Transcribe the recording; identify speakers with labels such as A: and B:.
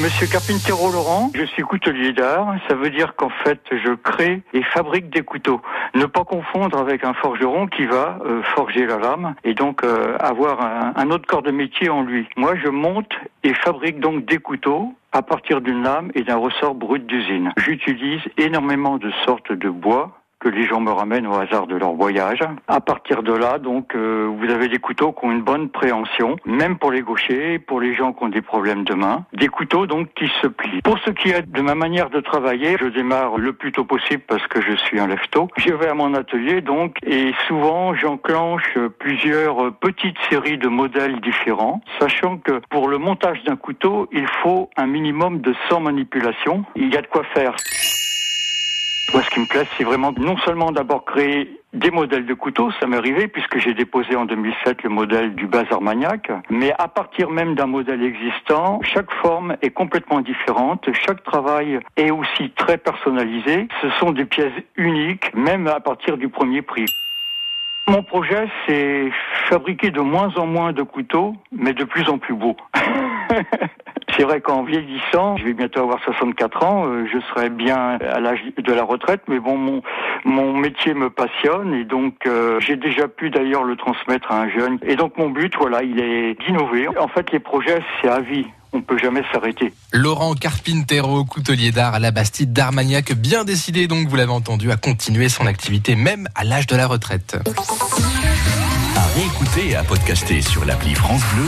A: Monsieur Carpintero Laurent, je suis coutelier d'art. Ça veut dire qu'en fait, je crée et fabrique des couteaux. Ne pas confondre avec un forgeron qui va euh, forger la lame et donc euh, avoir un autre corps de métier en lui. Moi, je monte et fabrique donc des couteaux à partir d'une lame et d'un ressort brut d'usine. J'utilise énormément de sortes de bois que les gens me ramènent au hasard de leur voyage. À partir de là, donc, euh, vous avez des couteaux qui ont une bonne préhension, même pour les gauchers, pour les gens qui ont des problèmes de main. Des couteaux, donc, qui se plient. Pour ce qui est de ma manière de travailler, je démarre le plus tôt possible parce que je suis un lève-tôt. Je vais à mon atelier, donc, et souvent, j'enclenche plusieurs petites séries de modèles différents, sachant que pour le montage d'un couteau, il faut un minimum de 100 manipulations. Il y a de quoi faire. Moi, ce qui me plaît, c'est vraiment non seulement d'abord créer des modèles de couteaux, ça m'est arrivé puisque j'ai déposé en 2007 le modèle du Bazar Maniac, mais à partir même d'un modèle existant, chaque forme est complètement différente, chaque travail est aussi très personnalisé, ce sont des pièces uniques, même à partir du premier prix. Mon projet, c'est fabriquer de moins en moins de couteaux, mais de plus en plus beaux. C'est vrai qu'en vieillissant, je vais bientôt avoir 64 ans, euh, je serai bien à l'âge de la retraite, mais bon, mon, mon métier me passionne et donc euh, j'ai déjà pu d'ailleurs le transmettre à un jeune. Et donc mon but, voilà, il est d'innover. En fait, les projets, c'est à vie. On peut jamais s'arrêter.
B: Laurent Carpintero, coutelier d'art à la Bastide d'Armagnac, bien décidé donc, vous l'avez entendu, à continuer son activité même à l'âge de la retraite.
C: À réécouter et à podcaster sur l'appli France Bleu.